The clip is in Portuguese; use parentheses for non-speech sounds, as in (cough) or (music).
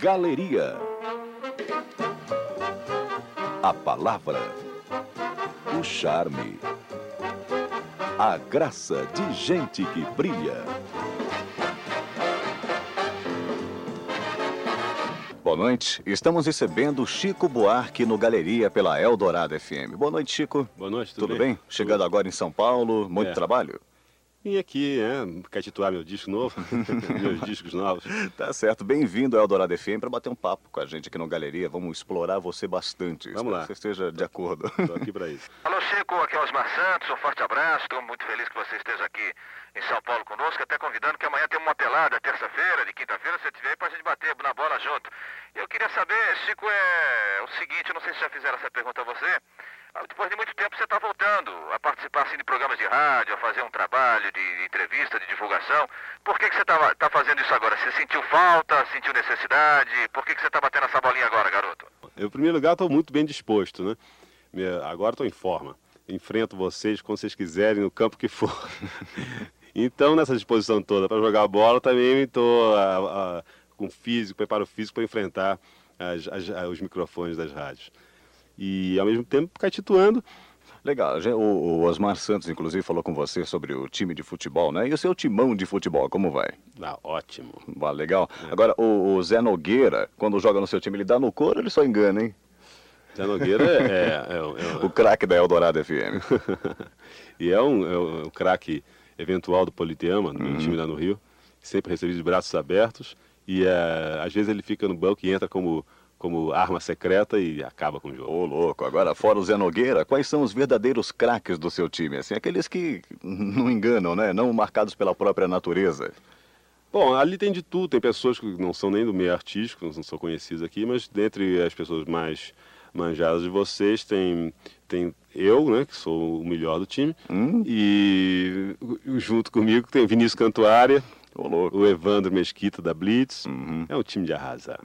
Galeria. A palavra, o charme, a graça de gente que brilha. Boa noite, estamos recebendo Chico Buarque no Galeria pela Eldorado FM. Boa noite, Chico. Boa noite, tudo, Tudo bem? Chegando agora em São Paulo, muito É. trabalho? Vim aqui, né, catituar meu disco novo, (laughs) meus discos novos. Tá certo, bem-vindo ao Eldorado FM para bater um papo com a gente aqui no Galeria. Vamos explorar você bastante. Vamos lá. que Você esteja de acordo. Tô aqui pra isso. (laughs) Alô, Chico, aqui é Osmar Santos, um forte abraço. Estou muito feliz que você esteja aqui em São Paulo conosco, até convidando que amanhã tem uma pelada, terça-feira, de quinta-feira, você estiver aí pra gente bater na bola junto. Eu queria saber, Chico, é o seguinte, eu não sei se já fizeram essa pergunta a você. Ah, Depois de muito tempo você está voltando a participar assim, de programas de rádio, a fazer um trabalho de entrevista, de divulgação. Por que, que você está fazendo isso agora? Você sentiu falta, sentiu necessidade? Por que, que você está batendo essa bolinha agora, garoto? Eu, em primeiro lugar, estou muito bem disposto, né? Agora estou em forma. Enfrento vocês quando vocês quiserem, no campo que for. (laughs) Então, nessa disposição toda para jogar bola, também estou com físico, preparo físico para enfrentar as- as- os microfones das rádios. E, ao mesmo tempo, catituando. Legal, já- o, o Osmar Santos, inclusive, falou com você sobre o time de futebol, né? E o seu timão de futebol, como vai? Ah, ótimo. Vá, legal. Agora, o, o Zé Nogueira, quando joga no seu time, ele dá no couro ou ele só engana, hein? Zé Nogueira é, é, é um- (laughs) O craque da Eldorado FM. (laughs) e é um, é um- é um craque eventual do Politeama, no Uhum. time lá no Rio, sempre recebido de braços abertos. E é, às vezes ele fica no banco e entra como, como arma secreta e acaba com o jogo. Ô, louco. Agora, fora o Zé Nogueira, quais são os verdadeiros craques do seu time? Assim, aqueles que (laughs) não enganam, né? Não marcados pela própria natureza. Bom, ali tem de tudo. Tem pessoas que não são nem do meio artístico, não são conhecidas aqui, mas dentre as pessoas mais manjadas de vocês, tem, tem eu, né, que sou o melhor do time, Hum? e junto comigo tem Vinícius Cantuária, o Evandro Mesquita da Blitz. Uhum. É um time de arrasar.